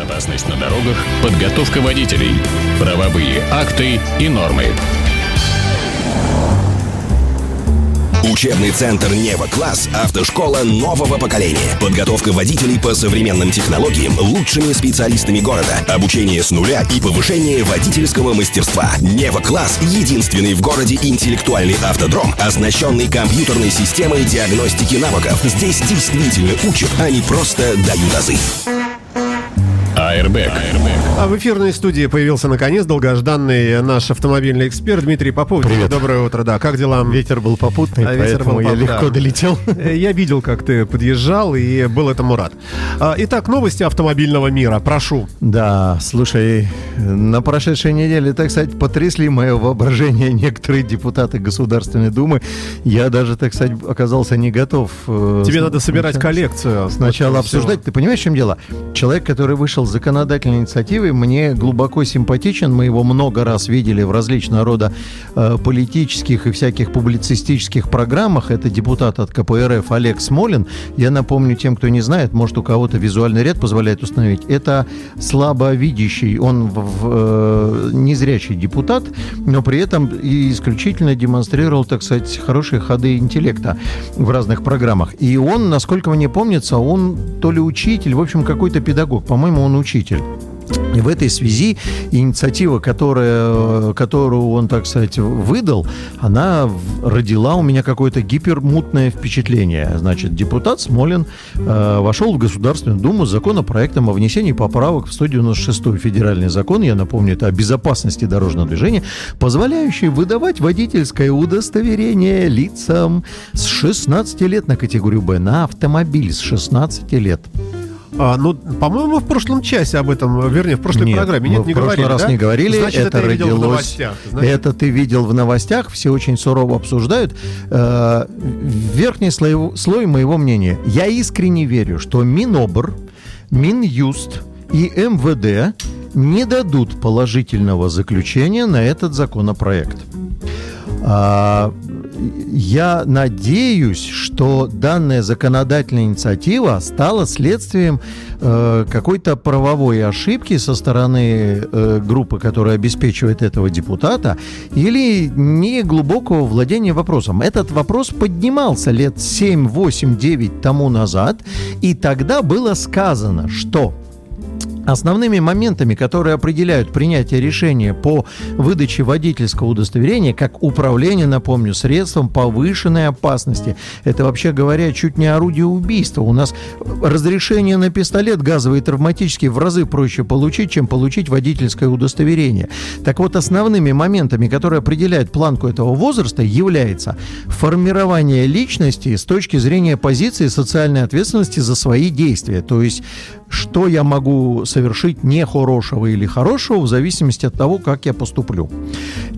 Безопасность на дорогах, подготовка водителей, правовые акты и нормы. Учебный центр «Нева Класс» – автошкола нового поколения. Подготовка водителей по современным технологиям лучшими специалистами города. Обучение с нуля и повышение водительского мастерства. «Нева Класс» – единственный в городе интеллектуальный автодром, оснащенный компьютерной системой диагностики навыков. Здесь действительно учат, а не просто дают азы. Airbag. А в эфирной студии появился наконец долгожданный наш автомобильный эксперт Дмитрий Попов. Привет. Доброе утро, да. Как дела? Ветер был попутный, А, ветер поэтому был я легко долетел. Э, Я видел, как ты подъезжал и был этому рад. А, Итак, новости автомобильного мира. Прошу. Да, слушай, на прошедшей неделе, так сказать, потрясли мое воображение некоторые депутаты Государственной Думы. Я даже, так сказать, оказался не готов. э, Тебе с- надо собирать сначала- коллекцию. Сначала вот обсуждать. Ты понимаешь, в чем дело? Человек, который вышел с законодательной инициативой, мне глубоко симпатичен. Мы его много раз видели в различного рода э, политических и всяких публицистических программах. Это депутат от КПРФ Олег Смолин. Я напомню тем, кто не знает, может, у кого-то визуальный ряд позволяет установить. Это слабовидящий, он в- в, э, незрячий депутат, но при этом и исключительно демонстрировал, так сказать, хорошие ходы интеллекта в разных программах. И он, насколько мне помнится, он то ли учитель, в общем, какой-то педагог. По-моему, он учитель. И в этой связи инициатива, которая, которую он, так сказать, выдал, она родила у меня какое-то гипермутное впечатление. Значит, депутат Смолин э, вошел в Государственную Думу с законопроектом о внесении поправок в 196 федеральный закон, я напомню, это о безопасности дорожного движения, позволяющий выдавать водительское удостоверение лицам с 16 лет на категорию Б, на автомобиль с 16 лет. А, ну, по-моему, в прошлом часе об этом, вернее, в прошлой Нет, программе. Нет, не в прошлый говорили, раз да? не говорили. Значит, это, это видел в родилось. новостях. Значит, Это ты видел в новостях, все очень сурово обсуждают. Э, верхний слой, слой моего мнения. Я искренне верю, что Минобр, Минюст и МВД не дадут положительного заключения на этот законопроект. А, я надеюсь, что данная законодательная инициатива стала следствием э, какой-то правовой ошибки со стороны э, группы, которая обеспечивает этого депутата, или не глубокого владения вопросом. Этот вопрос поднимался лет 7, 8, 9 тому назад, и тогда было сказано, что Основными моментами, которые определяют принятие решения по выдаче водительского удостоверения, как управление, напомню, средством повышенной опасности, это вообще говоря чуть не орудие убийства. У нас разрешение на пистолет газовый и травматический в разы проще получить, чем получить водительское удостоверение. Так вот, основными моментами, которые определяют планку этого возраста, является формирование личности с точки зрения позиции социальной ответственности за свои действия. То есть, что я могу совершить нехорошего или хорошего в зависимости от того, как я поступлю.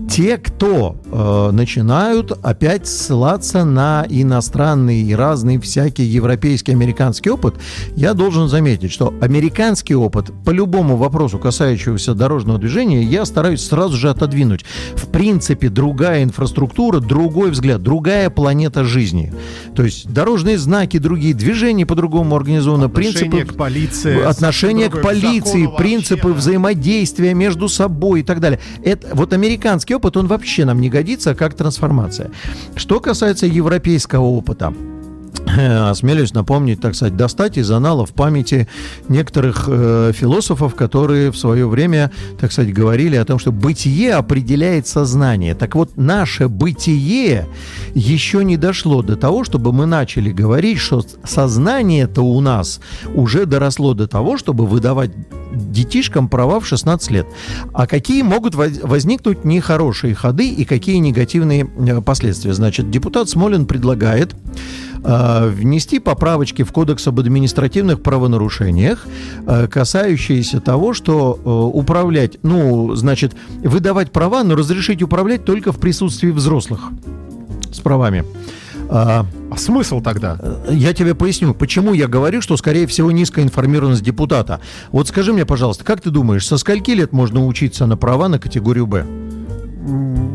Те, кто э, начинают опять ссылаться на иностранный и разный всякий европейский, американский опыт, я должен заметить, что американский опыт по любому вопросу, касающегося дорожного движения, я стараюсь сразу же отодвинуть. В принципе, другая инфраструктура, другой взгляд, другая планета жизни. То есть дорожные знаки другие, движения по-другому организованы, принципы к полиции. Отношение к полиции, принципы вообще, да. взаимодействия между собой и так далее. Это, вот американский опыт, он вообще нам не годится как трансформация. Что касается европейского опыта, осмелюсь напомнить, так сказать, достать из аналов памяти некоторых э, философов, которые в свое время, так сказать, говорили о том, что бытие определяет сознание. Так вот, наше бытие еще не дошло до того, чтобы мы начали говорить, что сознание-то у нас уже доросло до того, чтобы выдавать детишкам права в 16 лет. А какие могут воз- возникнуть нехорошие ходы и какие негативные э, последствия? Значит, депутат Смолин предлагает э, внести поправочки в Кодекс об административных правонарушениях, э, касающиеся того, что э, управлять, ну, значит, выдавать права, но разрешить управлять только в присутствии взрослых с правами. А, А смысл тогда? я тебе поясню, почему я говорю, что, скорее всего, низкая информированность депутата. Вот скажи мне, пожалуйста, как ты думаешь, со скольки лет можно учиться на права на категорию Б?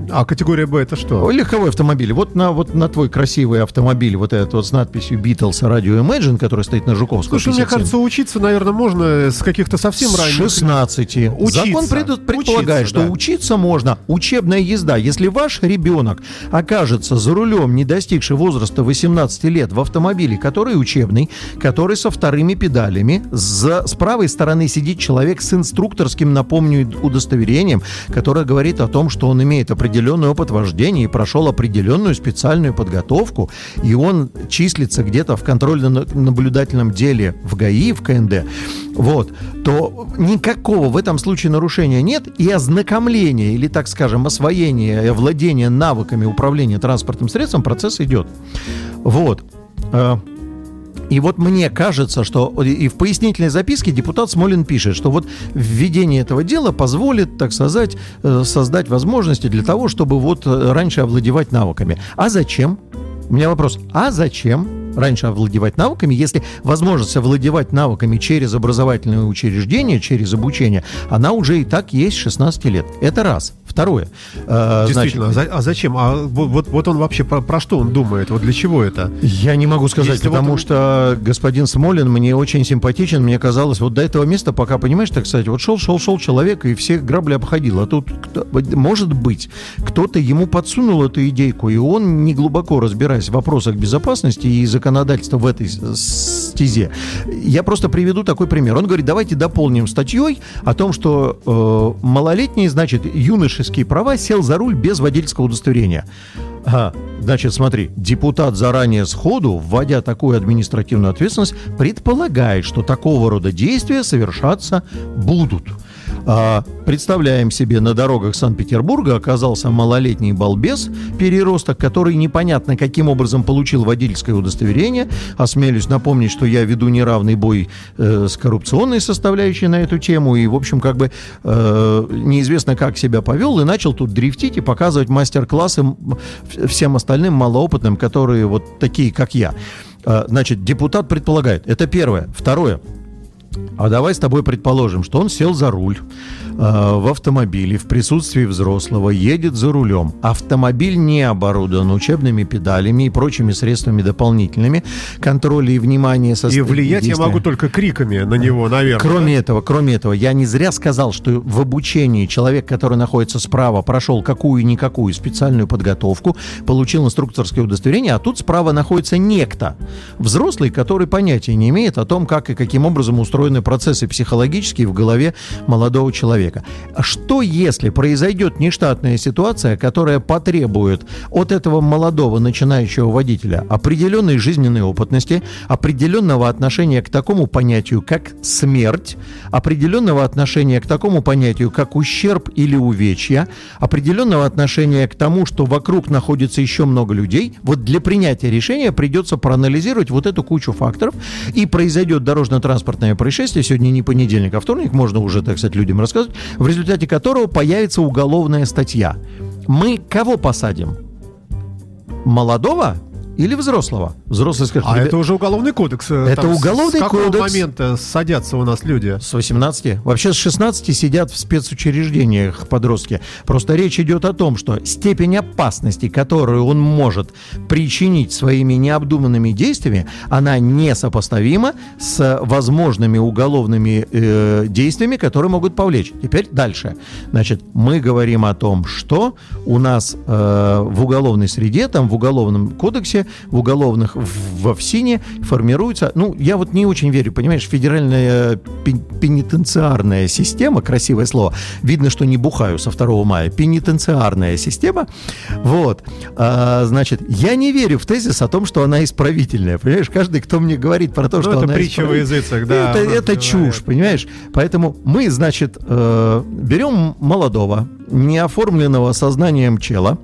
М, А категория Б это что? Легковой автомобиль. Вот на, вот на твой красивый автомобиль, вот этот вот с надписью Beatles Radio Imagine, который стоит на Жуковского Слушай, мне 57. кажется, учиться, наверное, можно с каких-то совсем ранних... 16. Учиться. Закон пред- предполагает, Учиться, что да. учиться можно. Учебная езда. Если ваш ребенок окажется за рулем, не достигший возраста 18 лет, в автомобиле, который учебный, который со вторыми педалями, за, с правой стороны сидит человек с инструкторским, напомню, удостоверением, которое говорит о том, что он имеет определенный опыт вождения и прошел определенную специальную подготовку, и он числится где-то в контрольно-наблюдательном деле в ГАИ, в КНД, вот, то никакого в этом случае нарушения нет, и ознакомление, или, так скажем, освоение и овладение навыками управления транспортным средством процесс идет. Вот. И вот мне кажется, что и в пояснительной записке депутат Смолин пишет, что вот введение этого дела позволит, так сказать, э, создать возможности для того, чтобы вот э, раньше овладевать навыками. А зачем? У меня вопрос, а зачем раньше овладевать навыками, если возможность овладевать навыками через образовательные учреждения, через обучение, она уже и так есть с 16 лет. Это раз. Второе. Э, Действительно, значит, а а зачем? А вот, вот- вот он вообще про, про что он думает? Вот для чего это? Я не могу сказать, Если вот потому он- что господин Смолин мне очень симпатичен. Мне казалось, вот до этого места, пока, понимаешь, так сказать, вот шел, шел, шел человек и все грабли обходил. А тут, кто- может быть, кто-то ему подсунул эту идейку, и он, не глубоко разбираясь в вопросах безопасности и законодательства в этой стезе, я просто приведу такой пример. Он говорит, давайте дополним статьей о том, что э, малолетний, значит, юношеские права сел за руль без водительского удостоверения. Ага, значит, смотри, депутат заранее сходу, вводя такую административную ответственность, предполагает, что такого рода действия совершаться будут. А, представляем себе, на дорогах Санкт-Петербурга оказался малолетний балбес, переросток, который непонятно каким образом получил водительское удостоверение. Осмелюсь напомнить, что я веду неравный бой э, с коррупционной составляющей на эту тему, и, в общем, как бы э, неизвестно, как себя повел, и начал тут дрифтить и показывать мастер-классы всем остальным малоопытным, которые вот такие, как я. Э, Значит, депутат предполагает, это первое. Второе, а давай с тобой предположим, что он сел за руль в автомобиле в присутствии взрослого, едет за рулем. Автомобиль не оборудован учебными педалями и прочими средствами дополнительными контроля и внимания со И стороны влиять я действия. могу только криками на него, наверное. Кроме этого, кроме этого, я не зря сказал, что в обучении человек, который находится справа, прошел какую-никакую специальную подготовку, получил инструкторское удостоверение, а тут справа находится некто, взрослый, который понятия не имеет о том, как и каким образом устроены процессы психологические в голове молодого человека. А Что если произойдет нештатная ситуация, которая потребует от этого молодого начинающего водителя определенной жизненной опытности, определенного отношения к такому понятию, как смерть, определенного отношения к такому понятию, как ущерб или увечья, определенного отношения к тому, что вокруг находится еще много людей, вот для принятия решения придется проанализировать вот эту кучу факторов, и произойдет дорожно-транспортное происшествие, сегодня не понедельник, а вторник, можно уже, так сказать, людям рассказывать, в результате которого появится уголовная статья. Мы кого посадим? Молодого или взрослого? Взрослый скажет, А «Ребят, это уже уголовный кодекс. э, Это там с- уголовный с какого кодекс. момента садятся у нас люди? С 18. Вообще с 16 сидят в спецучреждениях подростки. Просто речь идет о том, что степень опасности, которую он может причинить своими необдуманными действиями, она несопоставима с возможными уголовными э, действиями, которые могут повлечь. Теперь дальше. Значит, мы говорим о том, что у нас э, в уголовной среде, там в уголовном кодексе, в уголовных в, во ФСИНе формируется, ну, я вот не очень верю, понимаешь, федеральная пен- пенитенциарная система, красивое слово, видно, что не бухаю со 2 мая, пенитенциарная система, вот, А, значит, я не верю в тезис о том, что она исправительная, понимаешь, каждый, кто мне говорит про то, Ну, что это она притча во исправительная, языцах, да, это, это чушь, понимаешь, поэтому мы, значит, э, берем молодого, неоформленного сознанием чела,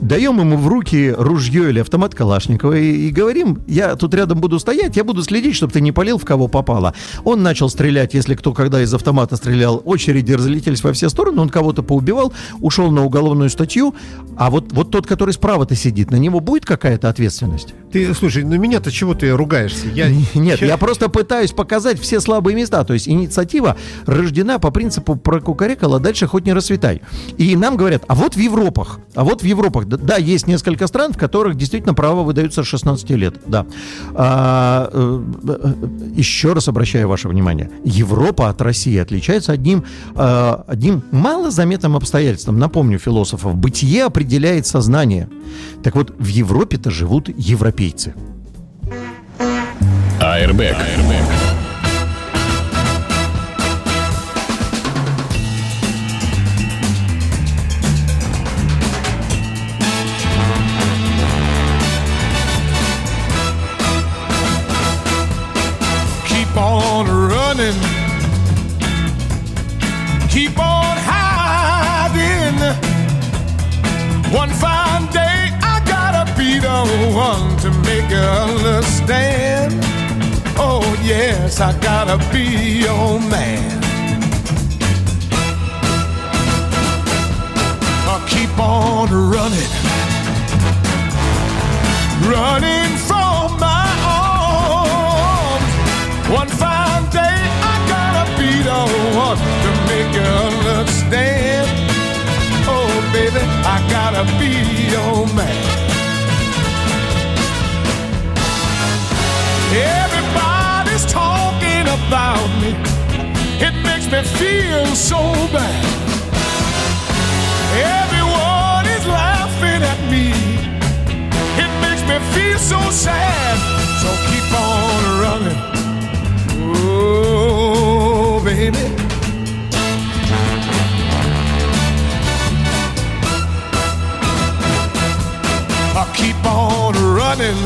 даем ему в руки ружье или автомат Калашникова, Калашникова и, и говорим, я тут рядом буду стоять, я буду следить, чтобы ты не полил в кого попало. Он начал стрелять, если кто когда из автомата стрелял, очереди разлетелись во все стороны, он кого-то поубивал, ушел на уголовную статью, а вот, вот тот, который справа-то сидит, на него будет какая-то ответственность? Ты, слушай, на меня-то чего ты ругаешься? Я... Нет, я просто пытаюсь показать все слабые места. То есть инициатива рождена по принципу прокукарекала, дальше хоть не расцветай. И нам говорят, а вот в Европах, а вот в Европах, да, есть несколько стран, в которых действительно права выдаются с 16 лет, да. А, э, э, еще раз обращаю ваше внимание, Европа от России отличается одним, э, одним малозаметным обстоятельством. Напомню философов, бытие определяет сознание. Так вот, в Европе-то живут европейцы. Airbag. Airbag. One to make you understand. Oh, yes, I gotta be your man. I'll keep on running, running from my arms. One fine day I gotta be the one to make you understand Oh, baby, I gotta be your man. About me. It makes me feel so bad. Everyone is laughing at me. It makes me feel so sad. So keep on running. Oh, baby. I keep on running,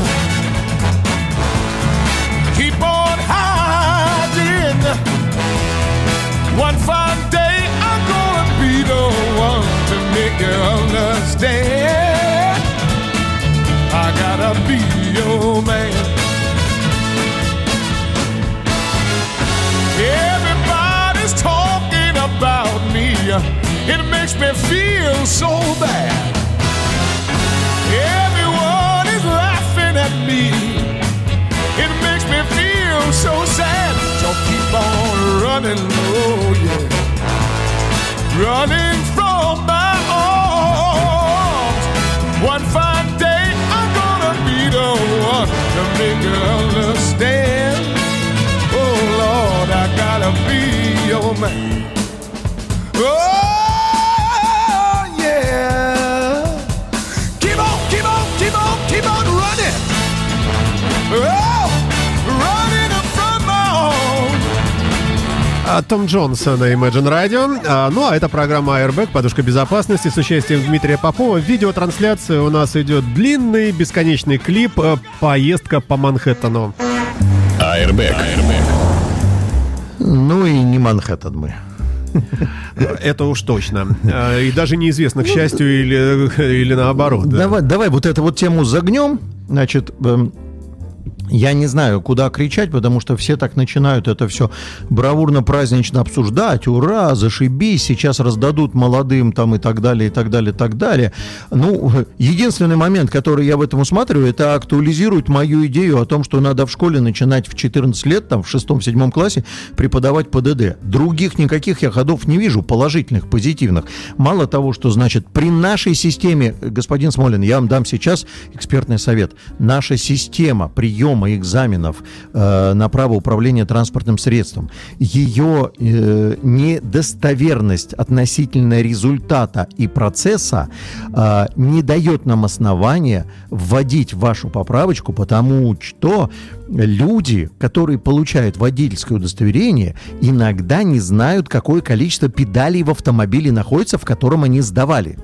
understand. I gotta be your man. Everybody's talking about me. It makes me feel so bad. Everyone is laughing at me. It makes me feel so sad. So keep on running, oh yeah. Running from your man. Oh! А, Том Джонс на Imagine Radio. А, ну, а это программа Airbag, подушка безопасности с участием Дмитрия Попова. Видеотрансляция у нас идет длинный, бесконечный клип э, «Поездка по Манхэттену». Airbag. Airbag. Ну и не Манхэттен мы. Это уж точно. А, и даже неизвестно, к счастью или, или наоборот. Давай, давай вот эту вот тему загнем. Значит, эм, я не знаю, куда кричать, потому что все так начинают это все бравурно-празднично обсуждать. Ура, зашибись, сейчас раздадут молодым там и так далее, и так далее, и так далее. Ну, единственный момент, который я в этом усматриваю, это актуализирует мою идею о том, что надо в школе начинать в 14 лет, там, в шестом-седьмом классе преподавать ПДД. Других никаких я ходов не вижу, положительных, позитивных. Мало того, что, значит, при нашей системе, господин Смолин, я вам дам сейчас экспертный совет. Наша система приема приема экзаменов э, на право управления транспортным средством, ее э, недостоверность относительно результата и процесса э, не дает нам основания вводить вашу поправочку, потому что люди, которые получают водительское удостоверение, иногда не знают, какое количество педалей в автомобиле находится, в котором они сдавали.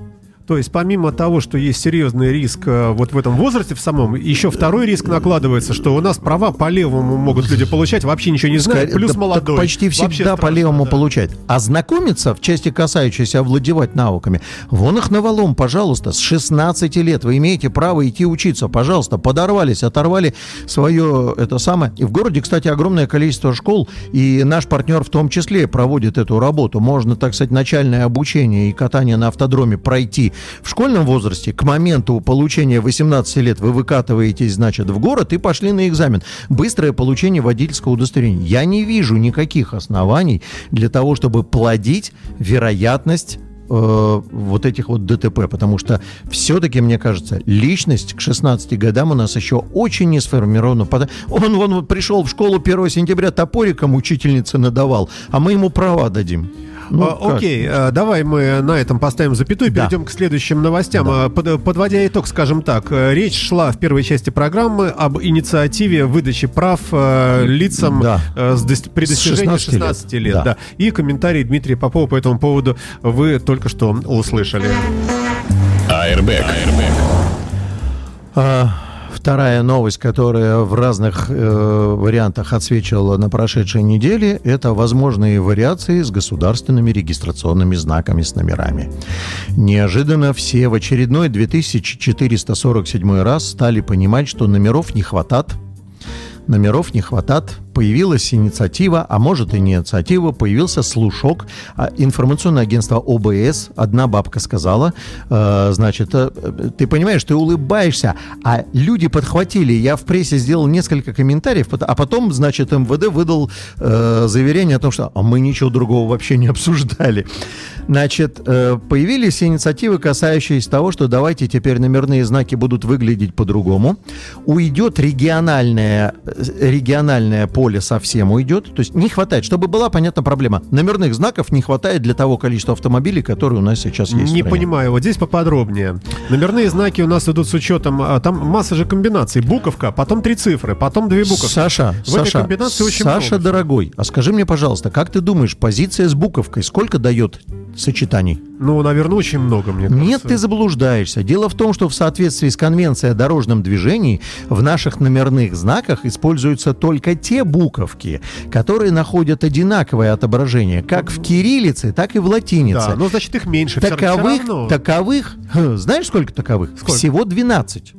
То есть помимо того, что есть серьезный риск э, вот в этом возрасте в самом, еще второй риск накладывается, что у нас права по левому могут люди получать, вообще ничего не знают, Скорее, плюс да, молодой. почти Вообще всегда по страшно, левому да. получать. А знакомиться в части, касающейся овладевать навыками, вон их навалом, пожалуйста, с 16 лет вы имеете право идти учиться, пожалуйста, подорвались, оторвали свое это самое. И в городе, кстати, огромное количество школ, и наш партнер в том числе проводит эту работу. Можно, так сказать, начальное обучение и катание на автодроме пройти в школьном возрасте. К моменту получения 18 лет вы выкатываетесь, значит, в город и пошли на экзамен. Быстрое получение водительского удостоверения. Я не вижу никаких оснований для того, чтобы плодить вероятность э, вот этих вот ДТП, потому что все-таки, мне кажется, личность к 16 годам у нас еще очень не сформирована. Он, он вот пришел в школу 1 сентября топориком учительнице надавал, а мы ему права дадим. Ну, А? Окей, а, давай мы на этом поставим запятую и Да. перейдем к следующим новостям. А, под- подводя итог, скажем так, э, речь шла в первой части программы об инициативе выдачи прав э, лицам Да. э, с дос- при достижении 16 лет. 16 лет. Да. да. И комментарий Дмитрия Попова по этому поводу вы только что услышали. Airbag. А, Вторая новость, которая в разных э, вариантах отсвечивала на прошедшей неделе, это возможные вариации с государственными регистрационными знаками с номерами. Неожиданно все в очередной 2447 раз стали понимать, что номеров не хватат, номеров не хватат, появилась инициатива, а может и инициатива, появился слушок. А, Информационное агентство ОБС, одна бабка сказала, э, значит, э, ты понимаешь, ты улыбаешься, а люди подхватили. Я в прессе сделал несколько комментариев, а потом, значит, МВД выдал э, заверение о том, что а мы ничего другого вообще не обсуждали. Значит, э, появились инициативы, касающиеся того, что давайте теперь номерные знаки будут выглядеть по-другому. Уйдет региональное, э, региональное поле совсем уйдет. То есть не хватает, чтобы была понятна проблема. Номерных знаков не хватает для того количества автомобилей, которые у нас сейчас есть. Не понимаю, вот здесь поподробнее. Номерные знаки у нас идут с учетом, а, там масса же комбинаций. Буковка, потом три цифры, потом две буковки. Саша, В этой Саша, комбинации очень Саша, много. дорогой, а скажи мне, пожалуйста, как ты думаешь, позиция с буковкой сколько дает сочетаний? Ну, наверное, очень много, мне кажется. Нет, ты заблуждаешься. Дело в том, что в соответствии с Конвенцией о дорожном движении в наших номерных знаках используются только те буковки, которые находят одинаковое отображение как в кириллице, так и в латинице. Да, ну, значит, их меньше. Таковых, таковых, знаешь, сколько таковых? Сколько? Всего 12.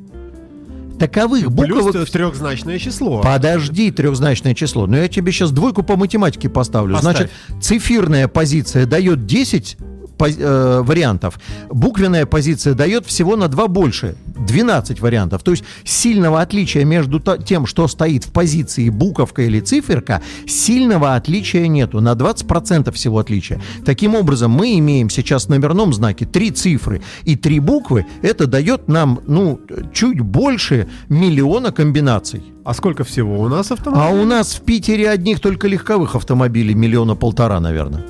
Таковых Плюс буковок... трехзначное число. Подожди, трехзначное число. Но я тебе сейчас двойку по математике поставлю. Поставь. Значит, цифирная позиция дает 10 по- э, вариантов. Буквенная позиция дает всего на 2 больше. 12 вариантов. То есть сильного отличия между тем, что стоит в позиции буковка или циферка, сильного отличия нету. На 20% всего отличия. Таким образом, мы имеем сейчас в номерном знаке три цифры и три буквы. Это дает нам, ну, чуть больше миллиона комбинаций. А сколько всего у нас автомобилей? А у нас в Питере одних только легковых автомобилей миллиона полтора, наверное.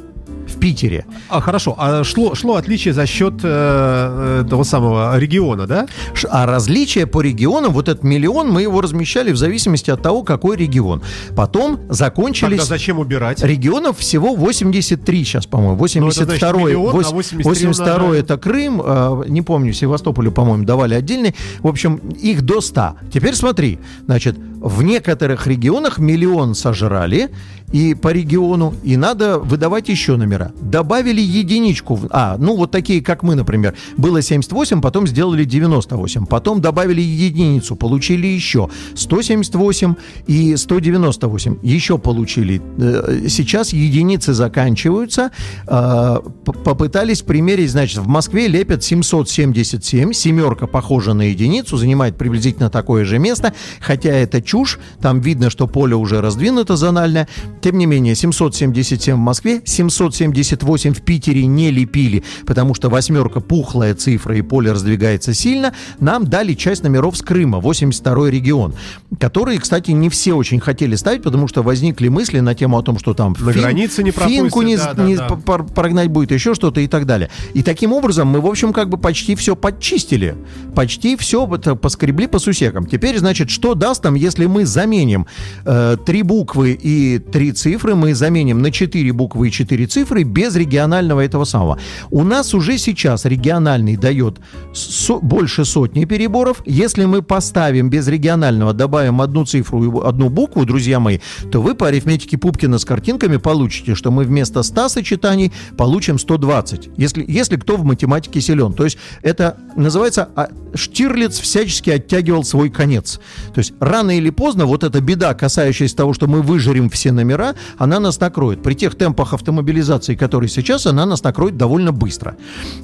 В Питере. А, хорошо. А шло, шло отличие за счет э, э, того самого региона, да? А различия по регионам, вот этот миллион, мы его размещали в зависимости от того, какой регион. Потом закончились... Тогда зачем убирать? Регионов всего 83 сейчас, по-моему. 82 значит, миллион, а 80 83 82 умножаем. это Крым, а, не помню, Севастополю, по-моему, давали отдельный. В общем, их до 100. Теперь смотри, значит, в некоторых регионах миллион сожрали и по региону, и надо выдавать еще номера. Добавили единичку. А, ну вот такие, как мы, например. Было 78, потом сделали 98. Потом добавили единицу, получили еще 178 и 198. Еще получили. Э, Сейчас единицы заканчиваются. Э, Попытались примерить, значит, в Москве лепят 777. Семерка похожа на единицу, занимает приблизительно такое же место. Хотя это чушь. Там видно, что поле уже раздвинуто зональное. Тем не менее, 777 в Москве, 778 в Питере не лепили, потому что восьмерка пухлая цифра и поле раздвигается сильно. Нам дали часть номеров с Крыма, 82 регион, которые, кстати, не все очень хотели ставить, потому что возникли мысли на тему о том, что там На границе не финку не, да, не да. прогнать будет, еще что-то и так далее. И таким образом мы, в общем, как бы почти все подчистили. Почти все вот, э, поскребли по сусекам. Теперь, значит, что даст нам, если если мы заменим э, три буквы и три цифры, мы заменим на четыре буквы и четыре цифры без регионального этого самого. У нас уже сейчас региональный дает со- больше сотни переборов. Если мы поставим без регионального, добавим одну цифру и одну букву, друзья мои, то вы по арифметике Пупкина с картинками получите, что мы вместо 100 сочетаний получим 120. Если, если кто в математике силен. То есть это называется а, Штирлиц всячески оттягивал свой конец. То есть рано или поздно вот эта беда, касающаяся того, что мы выжарим все номера, она нас накроет. При тех темпах автомобилизации, которые сейчас, она нас накроет довольно быстро.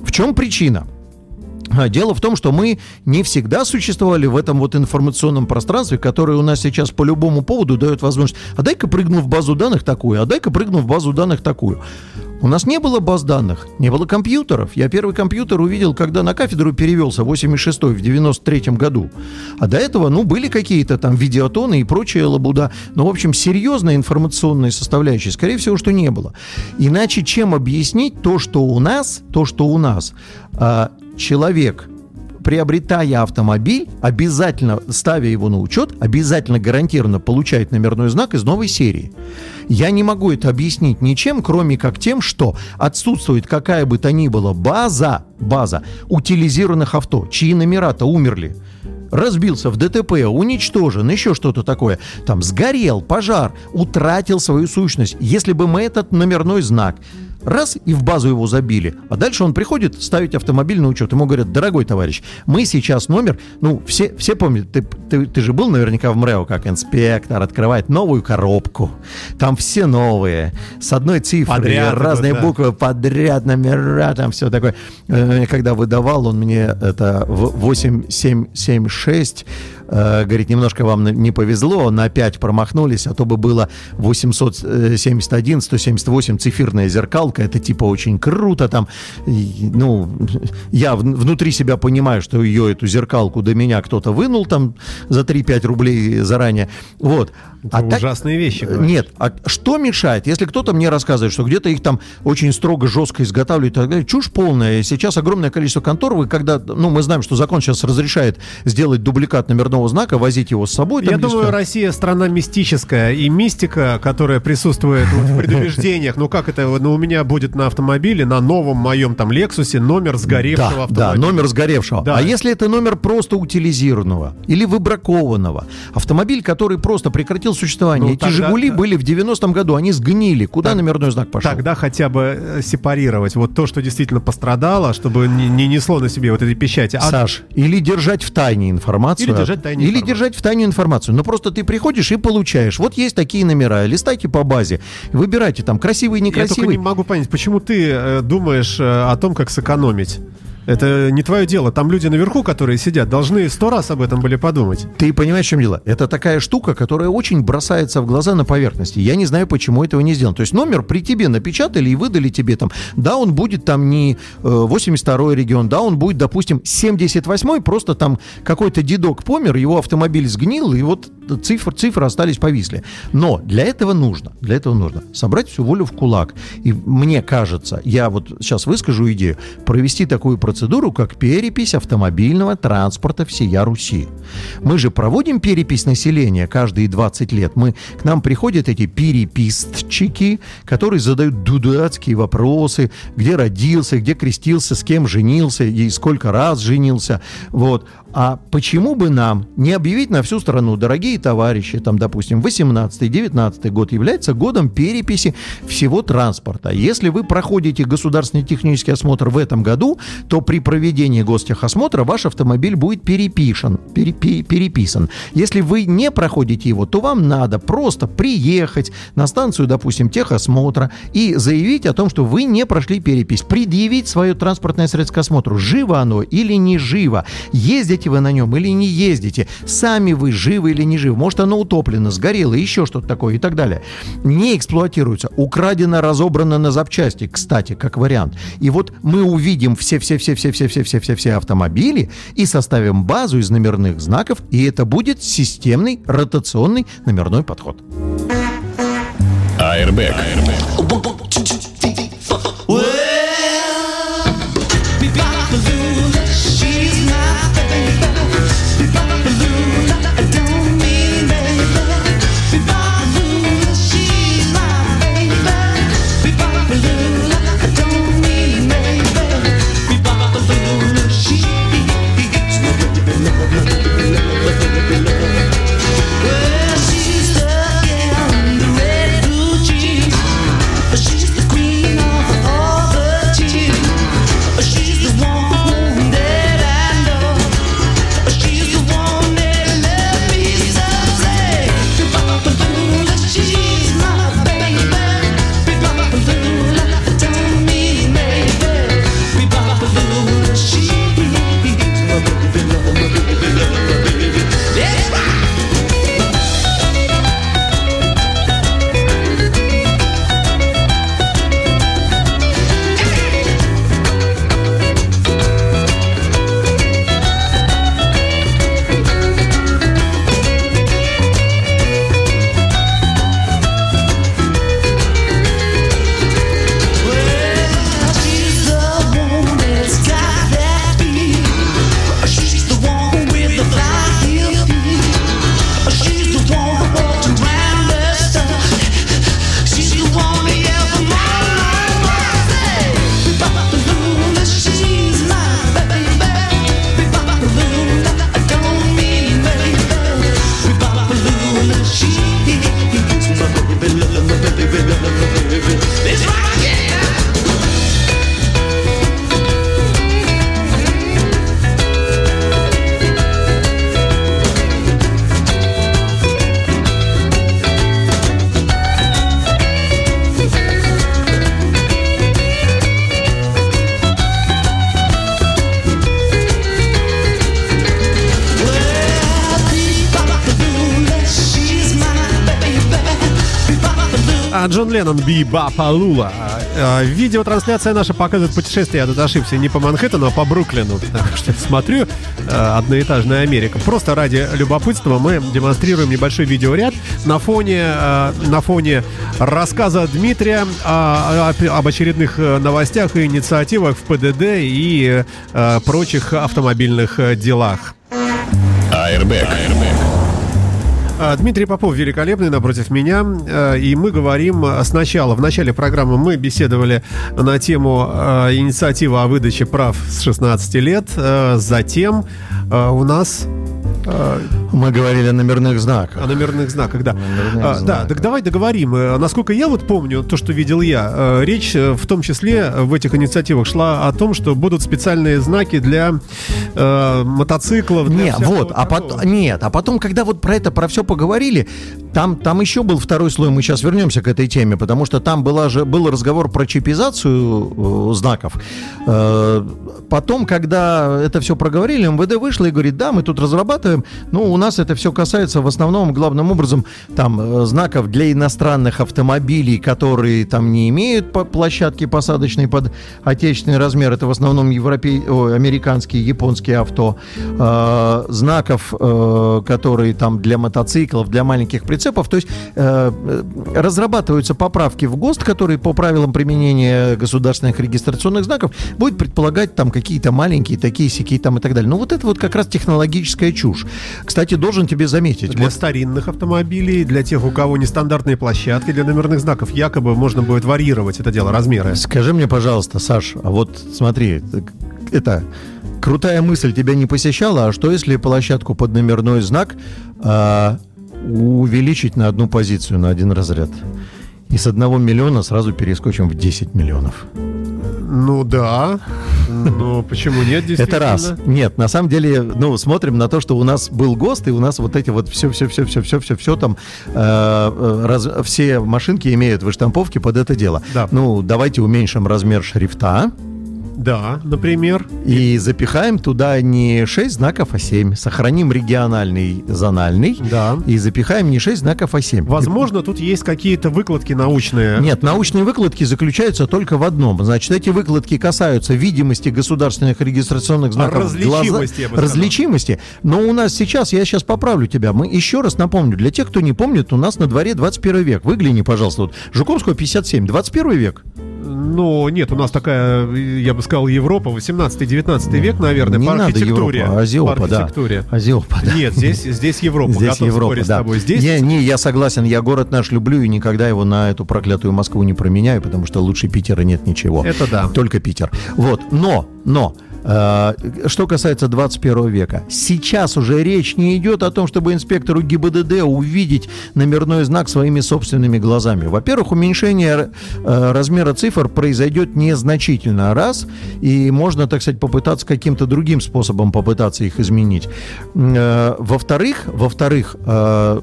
В чем причина? А, Дело в том, что мы не всегда существовали в этом вот информационном пространстве, которое у нас сейчас по любому поводу дает возможность, а дай-ка прыгну в базу данных такую, а дай-ка прыгну в базу данных такую. У нас не было баз данных, не было компьютеров. Я первый компьютер увидел, когда на кафедру перевелся в 86 в 93 году. А до этого, ну, были какие-то там видеотоны и прочая лабуда. Но, в общем, серьезной информационной составляющей, скорее всего, что не было. Иначе чем объяснить то, что у нас, то, что у нас, а, человек приобретая автомобиль, обязательно, ставя его на учет, обязательно гарантированно получает номерной знак из новой серии. Я не могу это объяснить ничем, кроме как тем, что отсутствует какая бы то ни была база, база утилизированных авто, чьи номера-то умерли разбился в ДТП, уничтожен, еще что-то такое, там сгорел, пожар, утратил свою сущность. Если бы мы этот номерной знак раз и в базу его забили, а дальше он приходит ставить автомобиль на учет. Ему говорят, дорогой товарищ, мы сейчас номер, ну, все, все помнят, ты, ты, ты же был наверняка в МРЭО, как инспектор, открывает новую коробку, там все новые, с одной цифрой, Подряд разные да. буквы подряд, номера, там все такое. Э, Когда выдавал, он мне это в- 8776, э, говорит, немножко вам не повезло, на 5 промахнулись, а то бы было 871, 178 циферная зеркалка, это типа очень круто там. Ну, я внутри себя понимаю, что ее, эту зеркалку до меня кто-то вынул там за 3-5 рублей заранее. Вот. Это ужасные вещи, говоришь. Нет, а что мешает, если кто-то мне рассказывает, что где-то их там очень строго, жестко изготавливают так далее, чушь полная. Сейчас огромное количество контор, вы когда, ну, мы знаем, что закон сейчас разрешает сделать дубликат номерного знака, возить его с собой. там Я думаю, что. Россия страна мистическая, и мистика, которая присутствует вот в предубеждениях, ну как это, ну у меня будет на автомобиле, на новом моем там Лексусе номер сгоревшего да, автомобиля. да, номер сгоревшего. Да. А если это номер просто утилизированного или выбракованного? Автомобиль, который просто прекратил существование. Ну, Эти тогда- «Жигули» были в 90-м году, они сгнили. Куда Так- номерной знак пошел? Тогда хотя бы э, сепарировать вот то, что действительно пострадало, чтобы не, не несло на себе вот эти печати. А Саш, или держать в тайне информацию. Или держать тайне Или информацию. держать в тайне информацию. Ну, просто ты приходишь и получаешь. Вот есть такие номера. Листайте по базе. Выбирайте там красивый, я только не могу понять, почему ты э, думаешь э, о том, как сэкономить? Это не твое дело. Там люди наверху, которые сидят, должны сто раз об этом были подумать. Ты понимаешь, в чем дело? Это такая штука, которая очень бросается в глаза на поверхности. Я не знаю, почему этого не сделано. То есть номер при тебе напечатали и выдали тебе там. Да, он будет там не э, 82-й регион, да, он будет, допустим, 78-й, просто там какой-то дедок помер, его автомобиль сгнил, и вот цифр, цифры остались повисли. Но для этого нужно, для этого нужно собрать всю волю в кулак. И мне кажется, я вот сейчас выскажу идею, провести такую процедуру, как перепись автомобильного транспорта всея Руси. Мы же проводим перепись населения каждые 20 лет. Мы, к нам приходят эти переписчики, которые задают дудацкие вопросы, где родился, где крестился, с кем женился и сколько раз женился. Вот. А почему бы нам не объявить на всю страну, дорогие товарищи, там, допустим, 18-19 год является годом переписи всего транспорта. Если вы проходите государственный технический осмотр в этом году, то при проведении гостехосмотра ваш автомобиль будет перепишен, перепи- переписан. Если вы не проходите его, то вам надо просто приехать на станцию, допустим, техосмотра и заявить о том, что вы не прошли перепись, предъявить свое транспортное средство к осмотру, живо оно или не живо, ездите вы на нем или не ездите, сами вы живы или не живы, может оно утоплено, сгорело, еще что-то такое и так далее. Не эксплуатируется, украдено, разобрано на запчасти, кстати, как вариант. И вот мы увидим все-все-все-все-все-все-все-все автомобили и составим базу из номерных знаков, и это будет системный ротационный номерной подход. Airbag. А, Джон Леннон Биба Палула. А, Видеотрансляция наша показывает путешествие, я тут ошибся, не по Манхэттену, а по Бруклину. Так что смотрю, а, одноэтажная Америка. Просто ради любопытства мы демонстрируем небольшой видеоряд на фоне, а, на фоне рассказа Дмитрия об очередных э, новостях и инициативах в ПДД и э, прочих автомобильных э, делах. Airbag. А, Дмитрий Попов великолепный напротив меня, э, и мы говорим э, сначала, в начале программы мы беседовали на тему инициативы о выдаче прав с 16 лет, затем у нас Мы говорили о номерных знаках. о номерных знаках, да. Номерных А, Да, знаках. так давай договорим. Э, Насколько я вот помню, то, что видел я, э, речь э, в том числе в этих инициативах шла о том, что будут специальные знаки для э, мотоциклов. для Не, вот, а потом, нет, а потом, когда вот про это, про все поговорили, там, там еще был второй слой, мы сейчас вернемся к этой теме, потому что там была же, был разговор про чипизацию э, знаков. Э, потом, когда это все проговорили, МВД вышло и говорит, да, мы тут разрабатываем, ну, у нас это все касается в основном, главным образом, там, э, знаков для иностранных автомобилей, которые там не имеют площадки посадочной под отечественный размер, это в основном европей... ой, американские, японские авто, Э, знаков, э, которые там для мотоциклов, для маленьких прицепов, то есть э, э, разрабатываются поправки в ГОСТ, которые по правилам применения государственных регистрационных знаков будет предполагать там какие-то маленькие такие сякие там и так далее. Ну вот это вот как раз технологическая чушь. Кстати, должен тебе заметить, Для вот старинных автомобилей, для тех, у кого нестандартные площадки для номерных знаков, якобы можно будет варьировать это дело, размеры. Скажи мне, пожалуйста, Саш, а вот смотри, это крутая мысль тебя не посещала, а что если площадку под номерной знак а, увеличить на одну позицию, на один разряд? И с одного миллиона сразу перескочим в 10 миллионов. Ну да. Ну почему нет, Это действительно? раз. Нет, на самом деле, ну, смотрим на то, что у нас был ГОСТ, и у нас вот эти вот все-все-все-все-все-все там, э, э, раз- все машинки имеют выштамповки под это дело. Да. Ну, давайте уменьшим размер шрифта, Да, например. И запихаем туда не 6 знаков, а 7. Сохраним региональный зональный. Да. И запихаем не 6 знаков, а 7. Возможно, тут есть какие-то выкладки научные. Нет, научные выкладки заключаются только в одном. Значит, эти выкладки касаются видимости государственных регистрационных знаков. различимости, сказал. различимости. Но у нас сейчас, я сейчас поправлю тебя, мы еще раз напомню, для тех, кто не помнит, у нас на дворе 21 век. Выгляни, пожалуйста, вот Жуковского 57, 21 век. Ну, нет, у нас такая, я бы сказал, Европа, 18-19 век, наверное, не по надо архитектуре. Европа, а Азиопа, по да. архитектуре. Азиопа, да. Нет, здесь, здесь Европа. Здесь Готов Европа, да. с тобой. Здесь Не, не, я согласен, я город наш люблю и никогда его на эту проклятую Москву не променяю, потому что лучше Питера нет ничего. Это да. Только Питер. Вот, но, но, что касается 21 века, сейчас уже речь не идет о том, чтобы инспектору ГИБДД увидеть номерной знак своими собственными глазами. Во-первых, уменьшение э, размера цифр произойдет незначительно, раз, и можно, так сказать, попытаться каким-то другим способом попытаться их изменить. Э, во-вторых, во-вторых, э,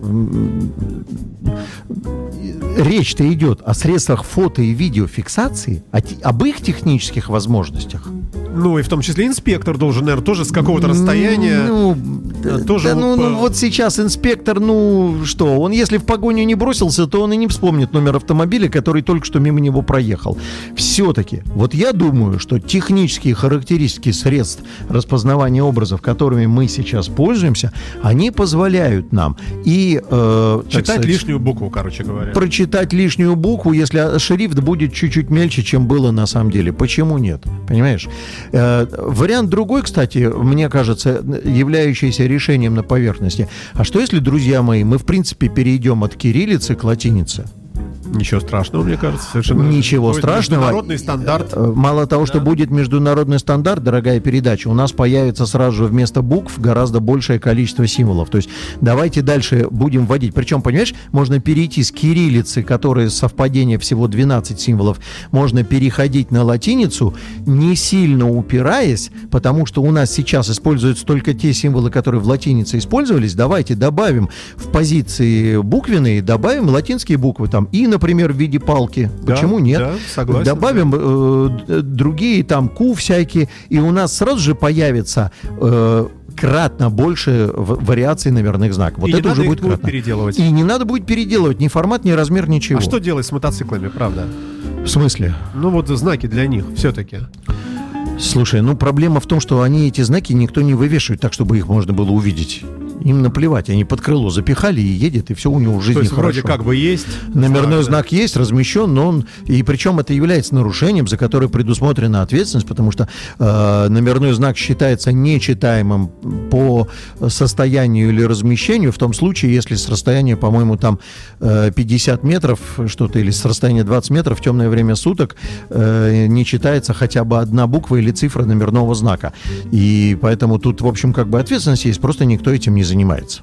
речь-то идет о средствах фото и видеофиксации, об их технических возможностях. Ну, и в том числе инспектор должен, наверное, тоже с какого-то расстояния... Ну, э, тоже да, ну, вот ну, вот сейчас инспектор, ну что, он если в погоню не бросился, то он и не вспомнит номер автомобиля, который только что мимо него проехал. Все-таки, вот я думаю, что технические характеристики средств распознавания образов, которыми мы сейчас пользуемся, они позволяют нам и э, Читать сказать, лишнюю букву, короче говоря. прочитать лишнюю букву, если шрифт будет чуть-чуть мельче, чем было на самом деле. Почему нет? Понимаешь? Э, вариант другой, кстати, мне кажется, являющийся решением на поверхности. А что если, друзья мои, мы в принципе перейдем от кириллицы к латинице? Ничего страшного, мне кажется, совершенно. Ничего страшного. Международный стандарт. Э, Мало того, что будет международный стандарт, дорогая передача, у нас появится сразу же вместо букв гораздо большее количество символов. То есть давайте дальше будем вводить. Причем, понимаешь, можно перейти с кириллицы, которая совпадение всего 12 символов, можно переходить на латиницу, не сильно упираясь, потому что у нас сейчас используются только те символы, которые в латинице использовались. Давайте добавим в позиции буквенные, добавим латинские буквы там и, например, в виде палки. Да, Почему нет? да, согласен, Добавим э, другие там ку всякие, и у нас сразу же появится э, кратно больше вариаций номерных знаков. Вот И это уже будет кратно. переделывать. И не надо будет переделывать ни формат, ни размер, ничего. А что делать с мотоциклами, правда? В смысле? Ну вот знаки для них все-таки. Слушай, ну проблема в том, что они эти знаки никто не вывешивает так, чтобы их можно было увидеть. Им наплевать, они под крыло запихали и едет, и все у него в жизни То есть хорошо. вроде как бы есть. Номерной да. знак есть, размещен, но он и причем это является нарушением, за которое предусмотрена ответственность, потому что э, номерной знак считается нечитаемым по состоянию или размещению в том случае, если с расстояния, по-моему, там э, 50 метров что-то или с расстояния 20 метров в темное время суток э, не читается хотя бы одна буква или цифра номерного знака. И поэтому тут, в общем, как бы ответственность есть, просто никто этим не занимается.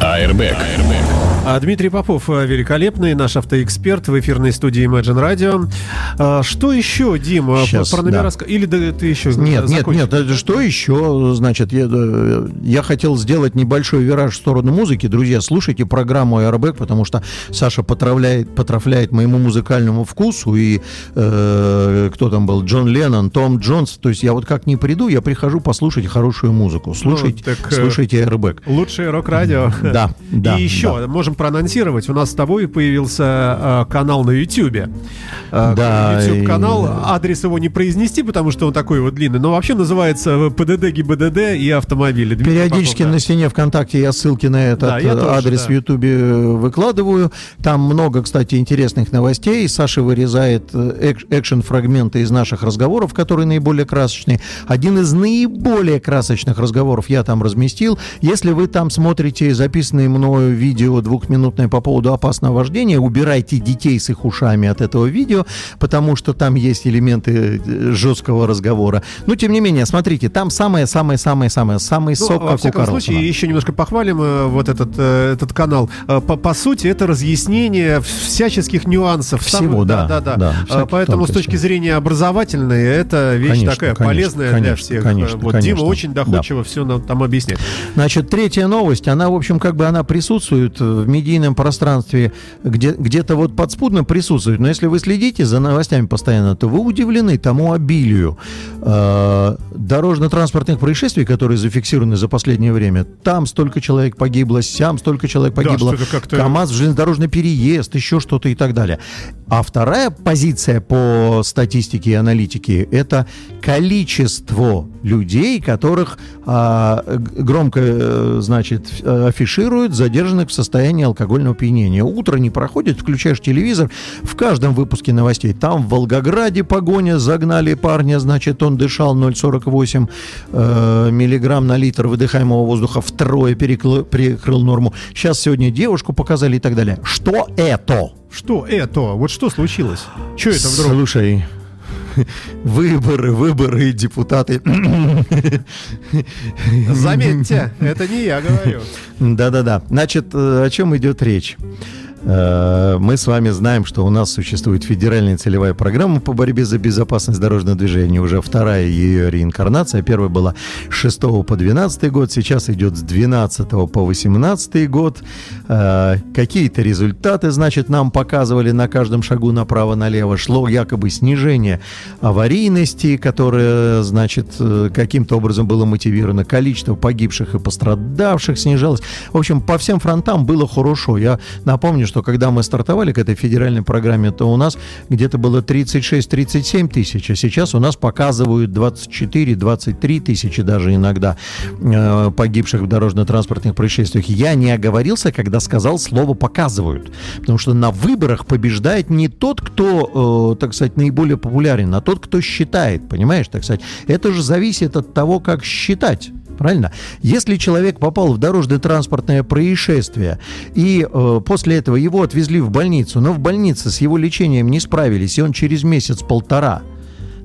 Airbag. А Дмитрий Попов э, великолепный, наш автоэксперт в эфирной студии Imagine Radio. А, Что еще, Дим, э, Щас, про номера? да. Или да, ты еще Нет, нет, закончишь? нет, это что еще? Значит, я, э, я хотел сделать небольшой вираж в сторону музыки. Друзья, слушайте программу Airbag, потому что Саша потравляет, потрафляет моему музыкальному вкусу. И э, кто там был? Джон Леннон, Том Джонс. То есть я вот как не приду, я прихожу послушать хорошую музыку. Слушайте, так, э, слушайте Airbag. Лучшее рок-радио. Да, да, И еще можем проанонсировать. У нас с тобой появился э, канал на YouTube. Да, YouTube и- канал. Адрес его не произнести, потому что он такой вот длинный. Но вообще называется ПДД, ГИБДД и автомобили. Дмитрий Периодически Попов, да. на стене ВКонтакте я ссылки на этот Да, э, тоже, адрес да. в Ютубе э, выкладываю. Там много, кстати, интересных новостей. Саша вырезает э, эк- экшен-фрагменты из наших разговоров, которые наиболее красочные. Один из наиболее красочных разговоров я там разместил. Если вы там смотрите записанные мною видео двухминутное по поводу опасного вождения, убирайте детей с их ушами от этого видео, потому что там есть элементы э, жесткого разговора. Но, тем не менее, смотрите, там самое-самое-самое-самое, самый Ну, сок, во как у Карлсона. случае, еще немножко похвалим э, вот этот, э, этот канал. По, по сути, это разъяснение всяческих нюансов. Всего, да, да, да. да, Э, всяких Поэтому с тонкостей. точки зрения образовательной, это вещь Конечно, такая конечно, полезная для конечно, всех. конечно, вот конечно. Дима очень доходчиво все нам там объясняет. Значит, третья новость, она, в общем, как бы она присутствует в медийном пространстве, где, где-то вот подспудно присутствует. Но если вы следите за новостями постоянно, то вы удивлены тому обилию э, дорожно-транспортных происшествий, которые зафиксированы за последнее время. Там столько человек погибло, сям столько человек Да, погибло. что-то как-то- КАМАЗ, железнодорожный переезд, еще что-то и так далее. А вторая позиция по статистике и аналитике – это количество людей, которых г- громко, э, значит, э, афишируют задержанных в состоянии алкогольного опьянения. Утро не проходит, включаешь телевизор, в каждом выпуске новостей. Там в Волгограде погоня, загнали парня, значит, он дышал 0,48 э, миллиграмм на литр выдыхаемого воздуха, втрое перекрыл, перекрыл норму. Сейчас сегодня девушку показали и так далее. Что это? Что это? Вот что случилось? Что это вдруг? Слушай, выборы, выборы, депутаты. Заметьте, это не я говорю. Да-да-да. Значит, э, о чем идет речь? Э, Мы с вами знаем, что у нас существует федеральная целевая программа по борьбе за безопасность дорожного движения. Уже вторая ее реинкарнация. Первая была с 6 по 12 год, сейчас идет с 12 по 18 год. Э, Какие-то результаты, значит, нам показывали на каждом шагу направо-налево. Шло якобы снижение аварийности, которое, значит, э, каким-то образом было мотивировано. Количество погибших и пострадавших снижалось. В общем, по всем фронтам было хорошо. Я напомню, что когда мы стартовали к этой федеральной программе, то у нас где-то было 36-37 тысяч, а сейчас у нас показывают 24-23 тысячи даже иногда э, погибших в дорожно-транспортных происшествиях. Я не оговорился, когда сказал слово «показывают». Потому что на выборах побеждает не тот, кто, э, так сказать, наиболее популярен, а тот, кто считает, понимаешь, так сказать. Это же зависит от того, как считать. Правильно? Если человек попал в дорожно-транспортное происшествие, и э, после этого его отвезли в больницу, но в больнице с его лечением не справились, и он через месяц-полтора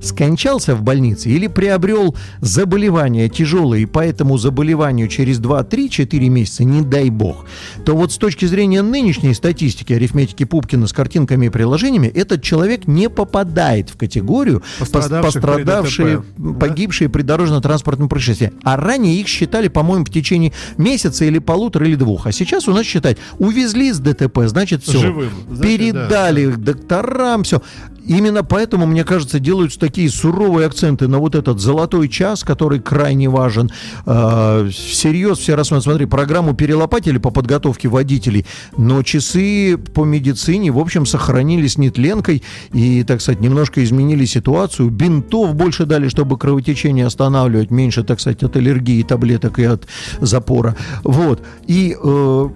скончался в больнице или приобрел заболевание тяжелое, и по этому заболеванию через 2-3-4 месяца, не дай бог, то вот с точки зрения нынешней статистики арифметики Пупкина с картинками и приложениями, этот человек не попадает в категорию при пострадавшие, ДТП, да? погибшие при дорожно-транспортном происшествии. А ранее их считали, по-моему, в течение месяца или полутора или двух. А сейчас у нас считать, увезли с ДТП, значит все. Живым. Значит, Передали их докторам, все. Именно поэтому, мне кажется, делаются такие суровые акценты на вот этот золотой час, который крайне важен. Э, всерьез все рассматривают, смотри, программу перелопатили по подготовке водителей, но часы по медицине, в общем, сохранились нетленкой и, так сказать, немножко изменили ситуацию. Бинтов больше дали, чтобы кровотечение останавливать, меньше, так сказать, от аллергии, таблеток и от запора. Вот. И э,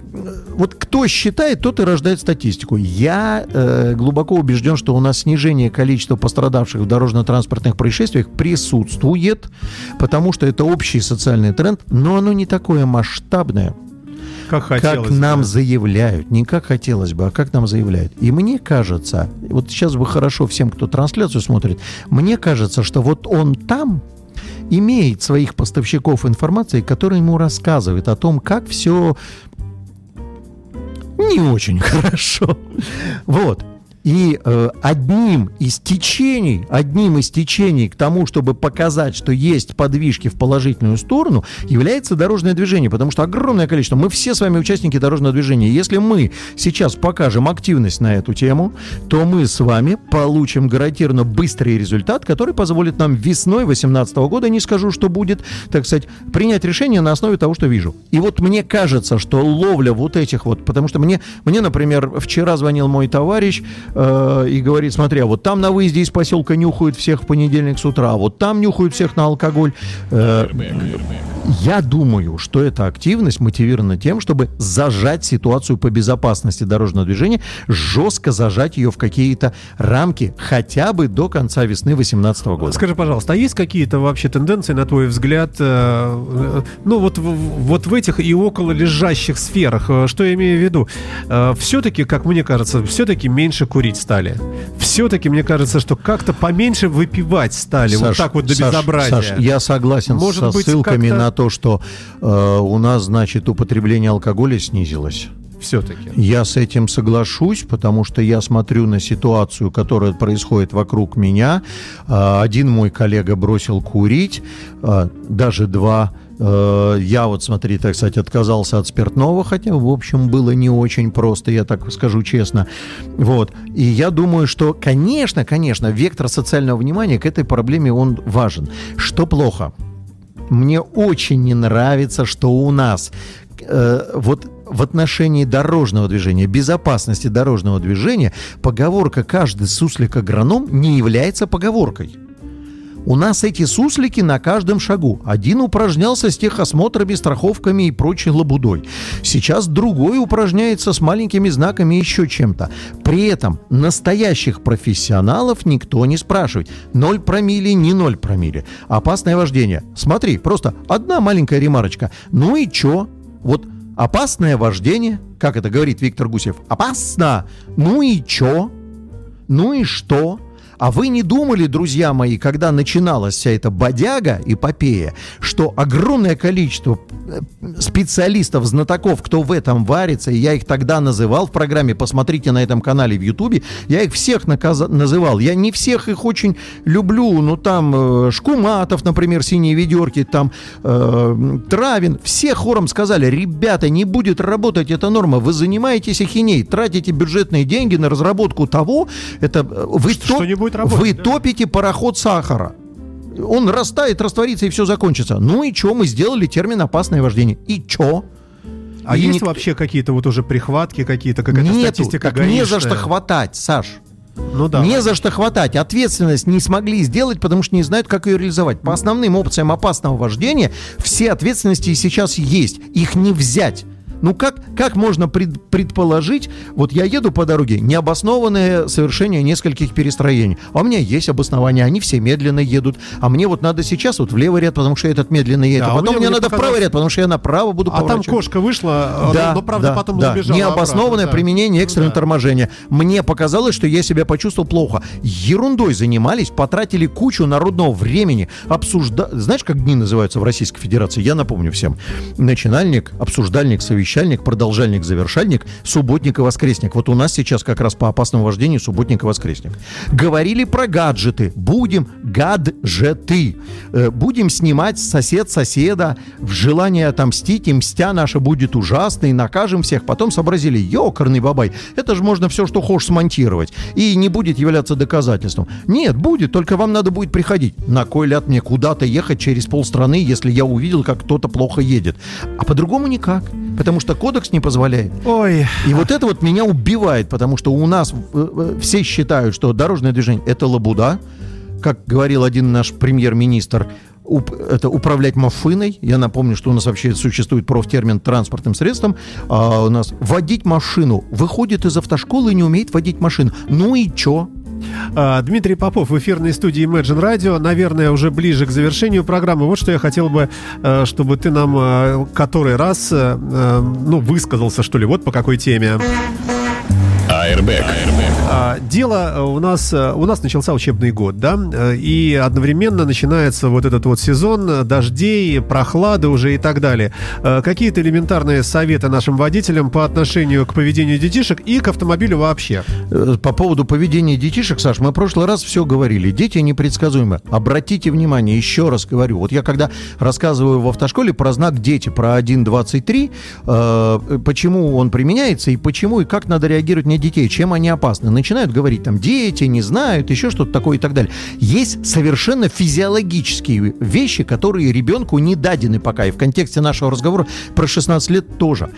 вот кто считает, тот и рождает статистику. Я э, глубоко убежден, что у нас снижение количества пострадавших в дорожно-транспортных происшествиях присутствует, потому что это общий социальный тренд, но оно не такое масштабное, Как хотелось как нам бы. заявляют. Не как хотелось бы, а как нам заявляют. И мне кажется, вот сейчас бы хорошо всем, кто трансляцию смотрит, мне кажется, что вот он там имеет своих поставщиков информации, которые ему рассказывают о том, как все не очень хорошо. Вот. И э, одним из течений, одним из течений к тому, чтобы показать, что есть подвижки в положительную сторону, является дорожное движение, потому что огромное количество, мы все с вами участники дорожного движения. Если мы сейчас покажем активность на эту тему, то мы с вами получим гарантированно быстрый результат, который позволит нам весной 2018 года, не скажу, что будет, так сказать, принять решение на основе того, что вижу. И вот мне кажется, что ловля вот этих вот, потому что мне, мне например, вчера звонил мой товарищ, э, и говорит, смотри, а вот там на выезде из поселка нюхают всех в понедельник с утра, а вот там нюхают всех на алкоголь. Э, я думаю, что эта активность мотивирована тем, чтобы зажать ситуацию по безопасности дорожного движения, жестко зажать ее в какие-то рамки, хотя бы до конца весны 2018 года. Скажи, пожалуйста, а есть какие-то вообще тенденции, на твой взгляд, э, ну вот, в- вот в этих и около лежащих сферах, что я имею в виду? все-таки, как мне кажется, все-таки меньше курить стали. Все-таки, мне кажется, что как-то поменьше выпивать стали, вот Саш, так вот до Саш, безобразия. Саш, я согласен Может со быть, ссылками на то, что э, у нас, значит, употребление алкоголя снизилось. Все-таки. Я с этим соглашусь, потому что я смотрю на ситуацию, которая происходит вокруг меня. А, Один мой коллега бросил курить, а, даже два. Э, Я вот, смотри, так сказать, отказался от спиртного, хотя, в общем, было не очень просто, я так скажу честно. Вот. И я думаю, что, конечно, конечно, вектор социального внимания к этой проблеме, он важен. Что плохо? Мне очень не нравится, что у нас э, вот в отношении дорожного движения, безопасности дорожного движения, поговорка «каждый суслик агроном» не является поговоркой. У нас эти суслики на каждом шагу. Один упражнялся с техосмотрами, страховками и прочей лабудой. Сейчас другой упражняется с маленькими знаками и еще чем-то. При этом настоящих профессионалов никто не спрашивает. Ноль промили, не ноль промили. Опасное вождение. Смотри, просто одна маленькая ремарочка. Ну и чё? Вот опасное вождение, как это говорит Виктор Гусев, опасно. Ну и чё? Ну и что? А вы не думали, друзья мои, когда начиналась вся эта бодяга, эпопея, что огромное количество э, специалистов, знатоков, кто в этом варится, и я их тогда называл в программе, посмотрите на этом канале в Ютубе, я их всех наказа- называл. Я не всех их очень люблю, ну там э, Шкуматов, например, синие ведерки, там э, Травин, все хором сказали, ребята, не будет работать эта норма, вы занимаетесь ахиней, тратите бюджетные деньги на разработку того, это э, вы, Что не будет работать, вы да. топите пароход сахара. Он растает, растворится и все закончится. Ну и что мы сделали термин опасное вождение? И чё? А И есть ник- вообще какие-то вот уже прихватки какие-то, какая-то Нету, статистика так не за что хватать, Саш. Ну да. Не за что хватать. Ответственность не смогли сделать, потому что не знают, как ее реализовать. По основным опциям опасного вождения все ответственности и сейчас есть. Их не взять. Ну как, как можно пред- предположить, вот я еду по дороге, необоснованное совершение нескольких перестроений, а у меня есть обоснования, они все медленно едут, а мне вот надо сейчас вот в левый ряд, потому что этот медленно едет, Да, а потом мне надо в правый показалось- ряд, потому что я направо буду А там кошка вышла, Да, но, правда, да, потом да. убежала Необоснованное обратно, да. применение экстренного Ну да. торможения. Мне показалось, что я себя почувствовал плохо. Ерундой занимались, потратили кучу народного времени, обсужда... Знаешь, как дни называются в Российской Федерации? Я напомню всем. Начинальник, обсуждальник, совещальник, продолжительный продолжальник-завершальник, субботник и воскресник. Вот у нас сейчас как раз по опасному вождению субботник и воскресник. Говорили про гаджеты. Будем гаджеты. Э, Будем снимать сосед соседа. В желании отомстить и мстя наша будет ужасной. Накажем всех. Потом сообразили, ёкарный бабай, это же можно все, что хочешь смонтировать. И не будет являться доказательством. Нет, будет, только вам надо будет приходить. На кой ляд мне куда-то ехать через полстраны, если я увидел, как кто-то плохо едет? А по-другому никак. Потому что кодекс не позволяет. Ой, И вот это вот меня убивает, потому что у нас э, э, все считают, что дорожное движение это лабуда, как говорил один наш премьер-министр, уп- это управлять машиной. Я напомню, что у нас вообще существует профтермин транспортным средством. А у нас водить машину. Выходит из автошколы и не умеет водить машину. Ну и чё? А, Дмитрий Попов в эфирной студии Imagine Radio. Наверное, уже ближе к завершению программы. Вот что я хотел бы, э, чтобы ты нам э, который раз, э, ну, высказался, что ли, вот по какой теме. Airbag. А, Дело э, у нас, э, у нас начался учебный год, да, э, и одновременно начинается вот этот вот сезон дождей, прохлады уже и так далее. Какие-то элементарные советы нашим водителям по отношению к поведению детишек и к автомобилю вообще? По поводу поведения детишек, Саш, мы в прошлый раз все говорили. Дети непредсказуемы. Обратите внимание, еще раз говорю. Вот я когда рассказываю в автошколе про знак «дети», про 1.23, э, почему он применяется и почему и как надо реагировать на детей, чем они опасны. Начинают говорить там «дети не знают», еще что-то такое и так далее. Есть совершенно физиологические вещи, которые ребенку не дадены пока. И в контексте нашего разговора про 16 лет тоже.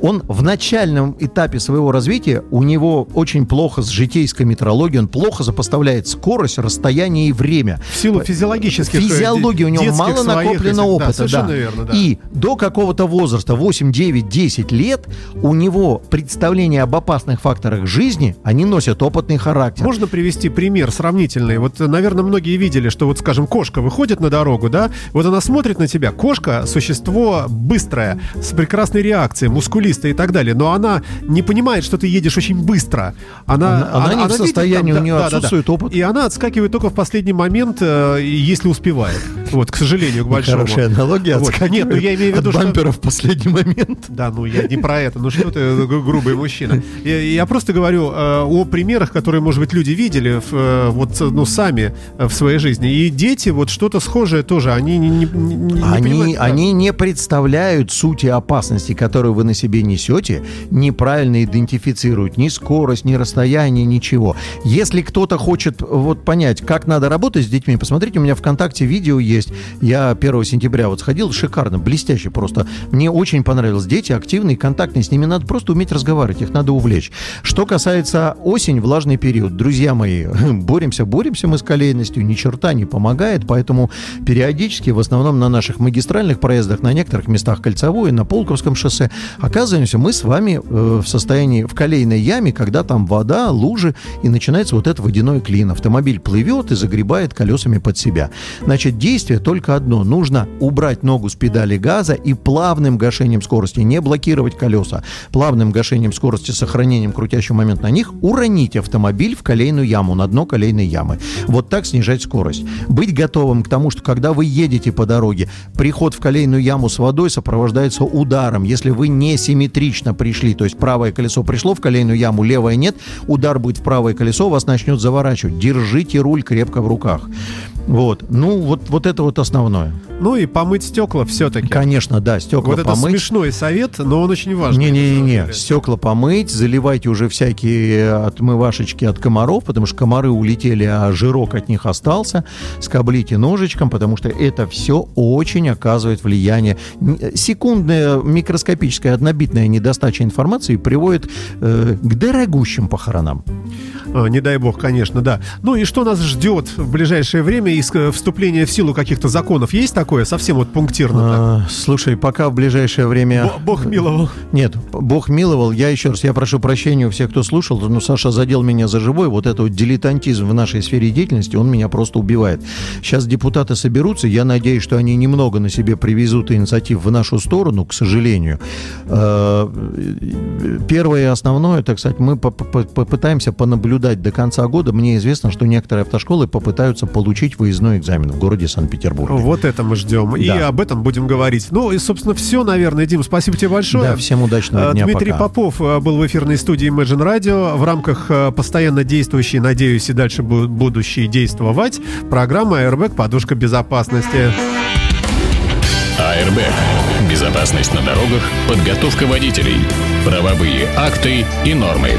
Он в начальном этапе своего развития, у него очень плохо с житейской метрологией, он плохо запоставляет скорость, расстояние и время. В силу физиологических... э, Физиологии у него мало накоплено этих- да, опыта. совершенно да. верно, да. И до какого-то возраста, 8, 9, 10 лет, у него представление об опасных факторах жизни, они носят опытный характер. Можно привести пример сравнительный? Вот, наверное, многие видели, что вот, скажем, кошка выходит на дорогу, да, вот она смотрит на тебя. Кошка — существо быстрое, с прекрасной реакцией, мускулистое и так далее, но она не понимает, что ты едешь очень быстро. Она, Она- она не в видит состоянии, у неё да, да, отсутствует да. опыт. И она отскакивает только в последний момент, э, если успевает. Вот, к сожалению, к большому. Хорошая аналогия. Вот. Нет, ну я имею в виду, что... бампера в последний момент. Да, ну я не про это. Ну что ты, гру- грубый мужчина. Я, я просто говорю э, о примерах, которые, может быть, люди видели в, э, вот, ну, сами э, в своей жизни. И дети, вот что-то схожее тоже, они не, не- не- Они, понимают, да. они не представляют сути опасности, которую вы на себе несете, неправильно идентифицируют ни скорость, ни расстояние, ничего. Если кто-то хочет вот понять, как надо работать с детьми, посмотрите, у меня ВКонтакте видео есть. Я 1 сентября вот сходил, шикарно, блестяще просто. Мне очень понравилось. Дети активные, контактные, с ними надо просто уметь разговаривать, их надо увлечь. Что касается осень, влажный период, друзья мои, боремся, боремся мы с колейностью, ни черта не помогает, поэтому периодически, в основном на наших магистральных проездах, на некоторых местах Кольцевой, на Полковском шоссе, оказываемся мы с вами э, в состоянии, в колейной яме, когда там вода, лужи, и начинается вот этот водяной клин. Автомобиль плывет и загребает колесами под себя. Значит, действие только одно. Нужно убрать ногу с педали газа и плавным гашением скорости, не блокировать колеса, плавным гашением скорости, сохранением крутящего момент на них, уронить автомобиль в колейную яму, на дно колейной ямы. Вот так снижать скорость. Быть готовым к тому, что когда вы едете по дороге, приход в колейную яму с водой сопровождается ударом. Если вы не симметрично пришли, то есть правое колесо пришло в колейную яму, левое нет, удар будет в правое колесо, вас начнет заворачивать. Держите руль крепко в руках. Вот. Ну, вот, вот это вот основное. Ну и помыть стекла все-таки. Конечно, да, стекла Вот это помыть. смешной совет, но он очень самом Не-не-не, стекла помыть, заливайте уже всякие отмывашечки от комаров, потому что комары улетели, а жирок от них остался. Скоблите ножичком, потому что это все очень оказывает влияние. Н- Секундная микроскопическая однобитная недостача информации приводит э, к дорогущим похоронам. А, не дай бог, конечно, да. Ну и что нас ждет в ближайшее время из э, вступления в силу каких-то законов? Есть такое? Совсем вот пунктирно так? А, слушай, пока в ближайшее время... Бо- Бог миловал. Нет, Бог миловал. Я еще раз, я прошу прощения у всех, кто слушал. Ну, Саша задел меня за живой. Вот это вот дилетантизм в нашей сфере деятельности, он меня просто убивает. Сейчас депутаты соберутся. Я надеюсь, что они немного на себе привезут инициатив в нашу сторону, к сожалению. Э, Первое и основное, так сказать, мы по- по- попытаемся понаблюдать до конца года. Мне известно, что некоторые автошколы попытаются получить выездной экзамен в городе Санкт-Петербург. Санкт-Петербурге. Вот это мы ждем. И Да. об этом будем говорить. Ну и, собственно, все, наверное. Дим, спасибо тебе большое. Да, всем удачного Э, дня, Дмитрий пока. Попов э, был в эфирной студии Imagine Radio в рамках э, постоянно действующей, надеюсь, и дальше бу- будущей действовать программа Airbag «Подушка безопасности». Airbag. Безопасность на дорогах, подготовка водителей, правовые акты и нормы.